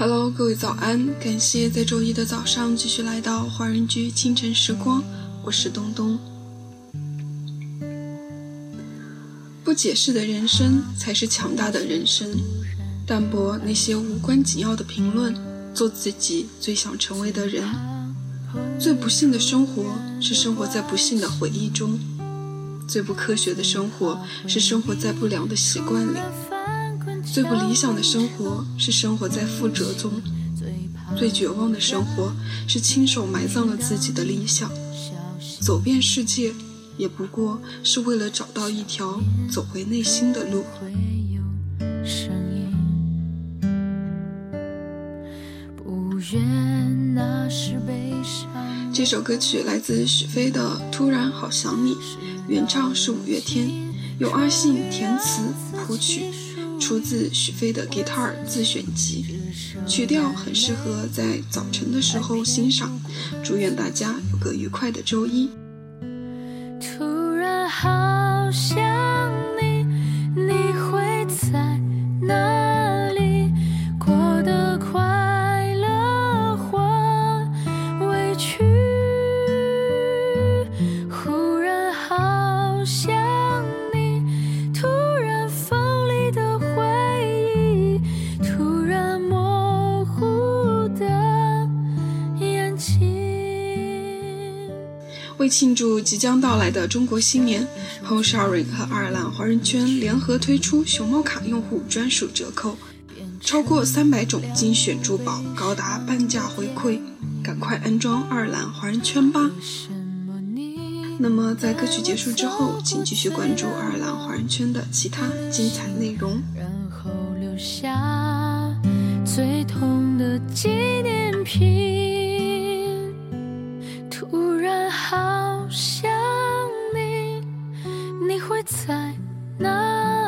Hello，各位早安！感谢在周一的早上继续来到华人居清晨时光，我是东东。不解释的人生才是强大的人生。淡泊那些无关紧要的评论，做自己最想成为的人。最不幸的生活是生活在不幸的回忆中，最不科学的生活是生活在不良的习惯里。最不理想的生活是生活在负折中，最绝望的生活是亲手埋葬了自己的理想。走遍世界，也不过是为了找到一条走回内心的路。这首歌曲来自许飞的《突然好想你》，原唱是五月天，由阿信填词谱曲。出自许飞的 Guitar 自选集，曲调很适合在早晨的时候欣赏。祝愿大家有个愉快的周一。突然好想你，你会在哪？想。为庆祝即将到来的中国新年，Home Sharing 和爱尔兰华人圈联合推出熊猫卡用户专属折扣，超过三百种精选珠宝，高达半价回馈，赶快安装爱尔兰华人圈吧！那么在歌曲结束之后，请继续关注爱尔兰华人圈的其他精彩内容。然后留下最痛的纪念品。你在哪